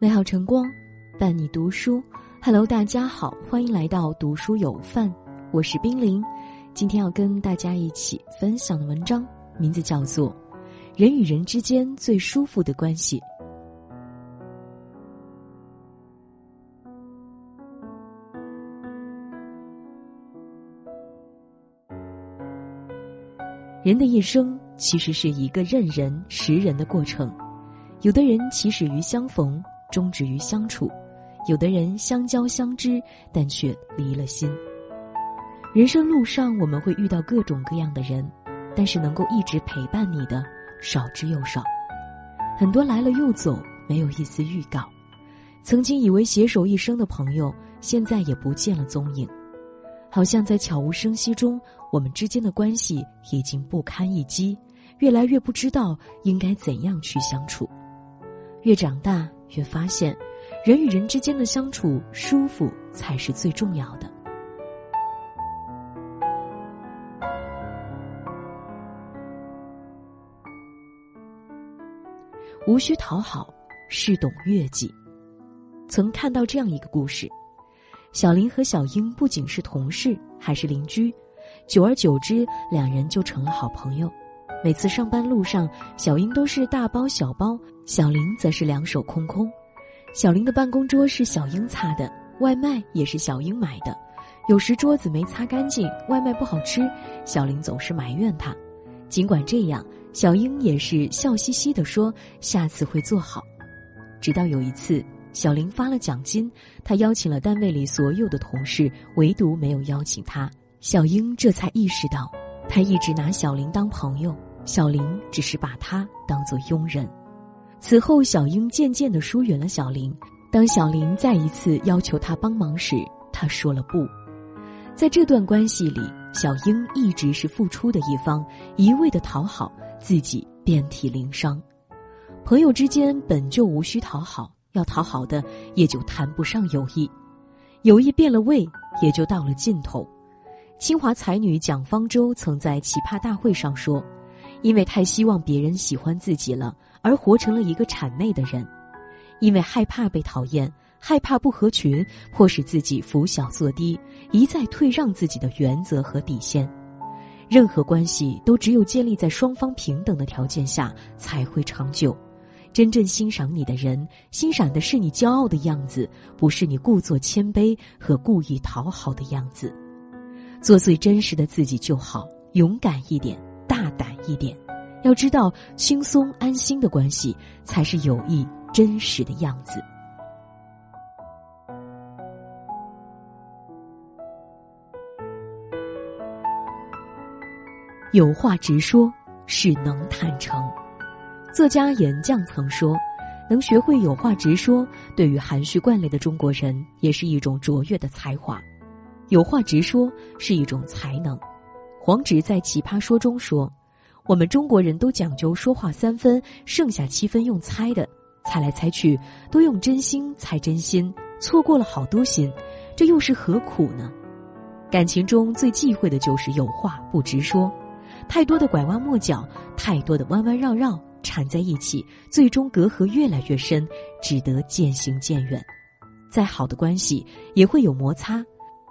美好晨光，伴你读书。Hello，大家好，欢迎来到读书有范，我是冰凌。今天要跟大家一起分享的文章，名字叫做《人与人之间最舒服的关系》。人的一生其实是一个认人识人的过程，有的人起始于相逢，终止于相处；有的人相交相知，但却离了心。人生路上我们会遇到各种各样的人，但是能够一直陪伴你的少之又少，很多来了又走，没有一丝预告。曾经以为携手一生的朋友，现在也不见了踪影。好像在悄无声息中，我们之间的关系已经不堪一击，越来越不知道应该怎样去相处。越长大，越发现，人与人之间的相处舒服才是最重要的。无需讨好，是懂悦己。曾看到这样一个故事。小林和小英不仅是同事，还是邻居，久而久之，两人就成了好朋友。每次上班路上，小英都是大包小包，小林则是两手空空。小林的办公桌是小英擦的，外卖也是小英买的。有时桌子没擦干净，外卖不好吃，小林总是埋怨他。尽管这样，小英也是笑嘻嘻地说：“下次会做好。”直到有一次。小林发了奖金，他邀请了单位里所有的同事，唯独没有邀请他。小英这才意识到，他一直拿小林当朋友，小林只是把他当做佣人。此后，小英渐渐的疏远了小林。当小林再一次要求他帮忙时，他说了不。在这段关系里，小英一直是付出的一方，一味的讨好，自己遍体鳞伤。朋友之间本就无需讨好。要讨好的，也就谈不上友谊；友谊变了味，也就到了尽头。清华才女蒋方舟曾在奇葩大会上说：“因为太希望别人喜欢自己了，而活成了一个谄媚的人；因为害怕被讨厌，害怕不合群，迫使自己俯小作低，一再退让自己的原则和底线。任何关系都只有建立在双方平等的条件下，才会长久。”真正欣赏你的人，欣赏的是你骄傲的样子，不是你故作谦卑和故意讨好的样子。做最真实的自己就好，勇敢一点，大胆一点。要知道，轻松安心的关系才是友谊真实的样子。有话直说，是能坦诚。作家岩将曾说：“能学会有话直说，对于含蓄惯例的中国人，也是一种卓越的才华。有话直说是一种才能。”黄直在《奇葩说》中说：“我们中国人都讲究说话三分，剩下七分用猜的，猜来猜去都用真心猜真心，错过了好多心，这又是何苦呢？感情中最忌讳的就是有话不直说，太多的拐弯抹角，太多的弯弯绕绕。”缠在一起，最终隔阂越来越深，只得渐行渐远。再好的关系也会有摩擦。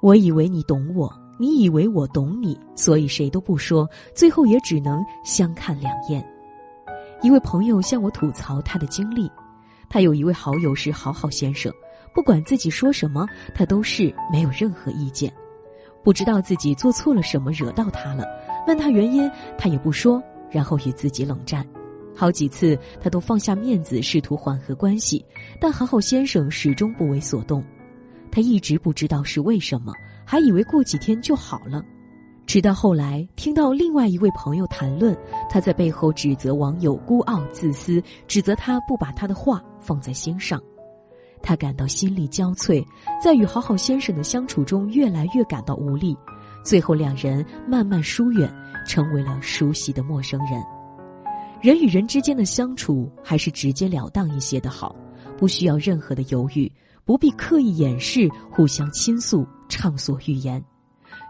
我以为你懂我，你以为我懂你，所以谁都不说，最后也只能相看两厌。一位朋友向我吐槽他的经历：他有一位好友是好好先生，不管自己说什么，他都是没有任何意见。不知道自己做错了什么惹到他了，问他原因，他也不说，然后与自己冷战。好几次，他都放下面子，试图缓和关系，但好好先生始终不为所动。他一直不知道是为什么，还以为过几天就好了。直到后来听到另外一位朋友谈论，他在背后指责网友孤傲自私，指责他不把他的话放在心上，他感到心力交瘁，在与好好先生的相处中越来越感到无力，最后两人慢慢疏远，成为了熟悉的陌生人。人与人之间的相处，还是直截了当一些的好，不需要任何的犹豫，不必刻意掩饰，互相倾诉，畅所欲言。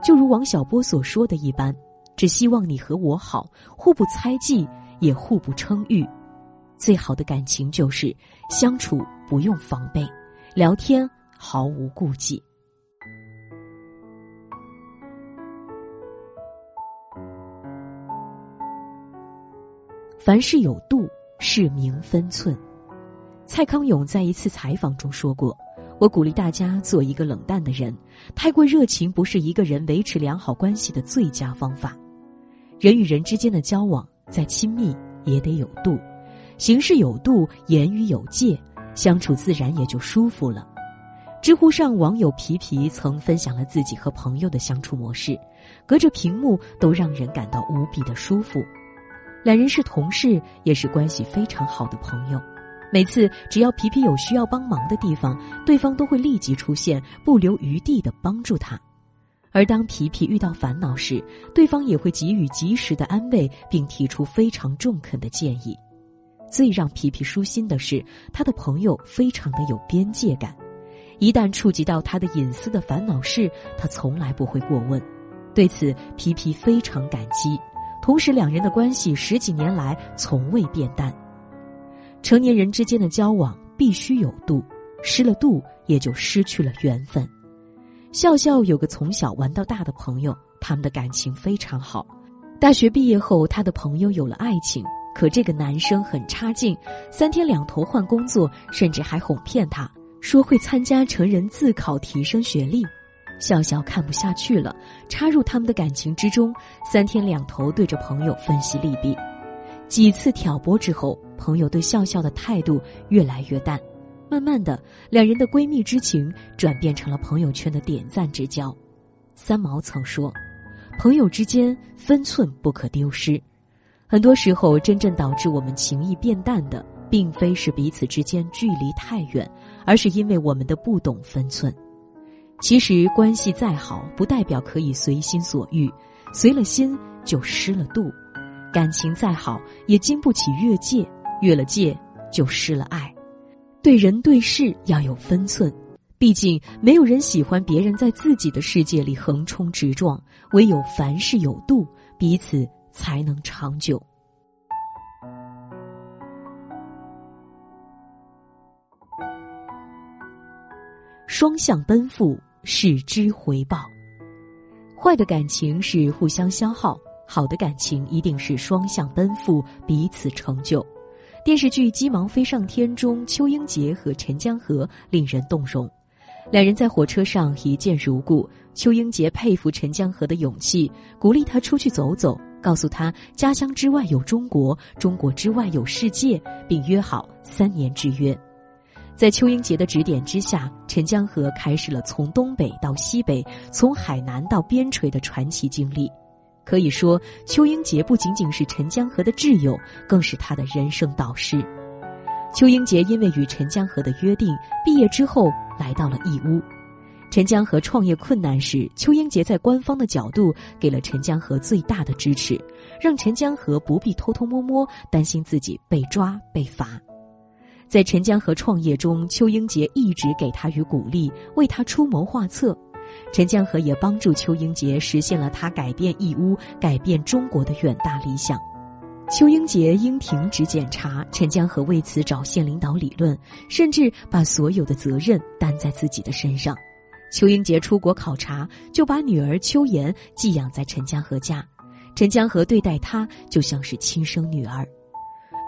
就如王小波所说的一般，只希望你和我好，互不猜忌，也互不称誉。最好的感情就是相处不用防备，聊天毫无顾忌。凡事有度，是名分寸。蔡康永在一次采访中说过：“我鼓励大家做一个冷淡的人，太过热情不是一个人维持良好关系的最佳方法。人与人之间的交往，再亲密也得有度，行事有度，言语有界，相处自然也就舒服了。”知乎上网友皮皮曾分享了自己和朋友的相处模式，隔着屏幕都让人感到无比的舒服。两人是同事，也是关系非常好的朋友。每次只要皮皮有需要帮忙的地方，对方都会立即出现，不留余地的帮助他。而当皮皮遇到烦恼时，对方也会给予及时的安慰，并提出非常中肯的建议。最让皮皮舒心的是，他的朋友非常的有边界感，一旦触及到他的隐私的烦恼事，他从来不会过问。对此，皮皮非常感激。同时，两人的关系十几年来从未变淡。成年人之间的交往必须有度，失了度也就失去了缘分。笑笑有个从小玩到大的朋友，他们的感情非常好。大学毕业后，他的朋友有了爱情，可这个男生很差劲，三天两头换工作，甚至还哄骗他说会参加成人自考提升学历。笑笑看不下去了，插入他们的感情之中，三天两头对着朋友分析利弊。几次挑拨之后，朋友对笑笑的态度越来越淡，慢慢的，两人的闺蜜之情转变成了朋友圈的点赞之交。三毛曾说：“朋友之间分寸不可丢失。”很多时候，真正导致我们情谊变淡的，并非是彼此之间距离太远，而是因为我们的不懂分寸。其实关系再好，不代表可以随心所欲，随了心就失了度；感情再好，也经不起越界，越了界就失了爱。对人对事要有分寸，毕竟没有人喜欢别人在自己的世界里横冲直撞，唯有凡事有度，彼此才能长久。双向奔赴。是之回报，坏的感情是互相消耗，好的感情一定是双向奔赴，彼此成就。电视剧《鸡毛飞上天》中，邱英杰和陈江河令人动容，两人在火车上一见如故。邱英杰佩服陈江河的勇气，鼓励他出去走走，告诉他家乡之外有中国，中国之外有世界，并约好三年之约。在邱英杰的指点之下，陈江河开始了从东北到西北、从海南到边陲的传奇经历。可以说，邱英杰不仅仅是陈江河的挚友，更是他的人生导师。邱英杰因为与陈江河的约定，毕业之后来到了义乌。陈江河创业困难时，邱英杰在官方的角度给了陈江河最大的支持，让陈江河不必偷偷摸摸担心自己被抓被罚。在陈江河创业中，邱英杰一直给他与鼓励，为他出谋划策。陈江河也帮助邱英杰实现了他改变义乌、改变中国的远大理想。邱英杰因停止检查，陈江河为此找县领导理论，甚至把所有的责任担在自己的身上。邱英杰出国考察，就把女儿邱妍寄养在陈江河家，陈江河对待她就像是亲生女儿。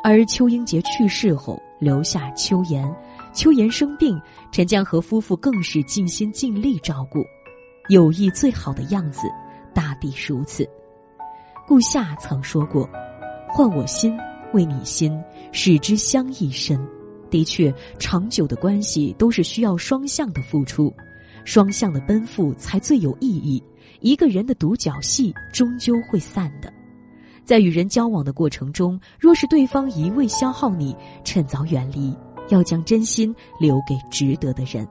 而邱英杰去世后，留下邱岩，邱岩生病，陈江河夫妇更是尽心尽力照顾，友谊最好的样子，大抵如此。顾夏曾说过：“换我心，为你心，使之相益深。”的确，长久的关系都是需要双向的付出，双向的奔赴才最有意义。一个人的独角戏终究会散的。在与人交往的过程中，若是对方一味消耗你，趁早远离，要将真心留给值得的人。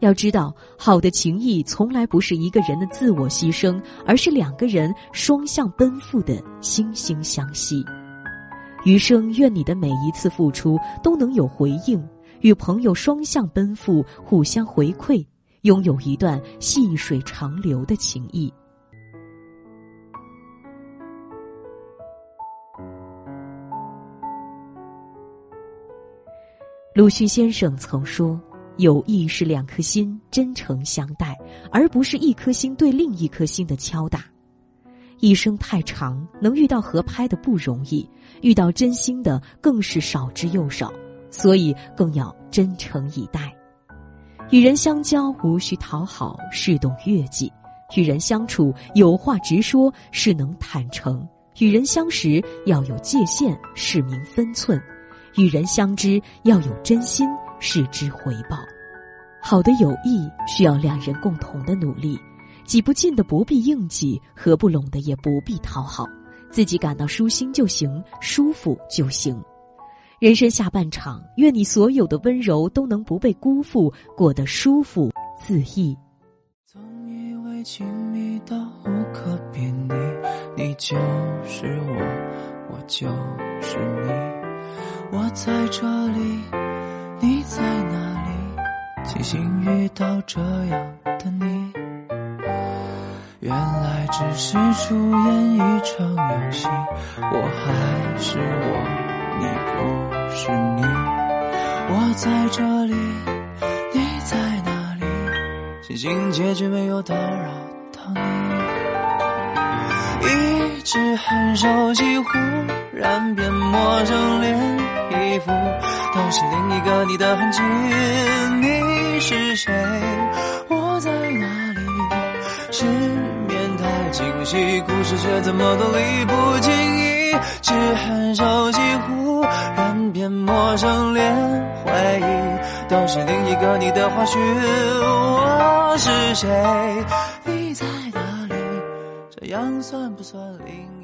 要知道，好的情谊从来不是一个人的自我牺牲，而是两个人双向奔赴的惺惺相惜。余生，愿你的每一次付出都能有回应，与朋友双向奔赴，互相回馈，拥有一段细水长流的情谊。鲁迅先生曾说：“友谊是两颗心真诚相待，而不是一颗心对另一颗心的敲打。”一生太长，能遇到合拍的不容易，遇到真心的更是少之又少，所以更要真诚以待。与人相交，无需讨好，是懂悦己；与人相处，有话直说，是能坦诚；与人相识，要有界限，是明分寸；与人相知，要有真心，是知回报。好的友谊需要两人共同的努力，挤不进的不必硬挤，合不拢的也不必讨好，自己感到舒心就行，舒服就行。人生下半场，愿你所有的温柔都能不被辜负，过得舒服自意。总以为亲密到无可比拟，你就是我，我就是你。我在这里，你在哪里？庆幸遇到这样的你。原来只是出演一场游戏，我还是我。你不是你，我在这里，你在哪里？庆幸结局没有打扰到你。一直很熟悉，忽然变陌生，连衣服都是另一个你的痕迹。你是谁？我在哪里？失眠太清晰，故事却怎么都理不清。一直很熟悉，忽然。变陌生，连回忆都是另一个你的花絮。我是谁？你在哪里？这样算不算另？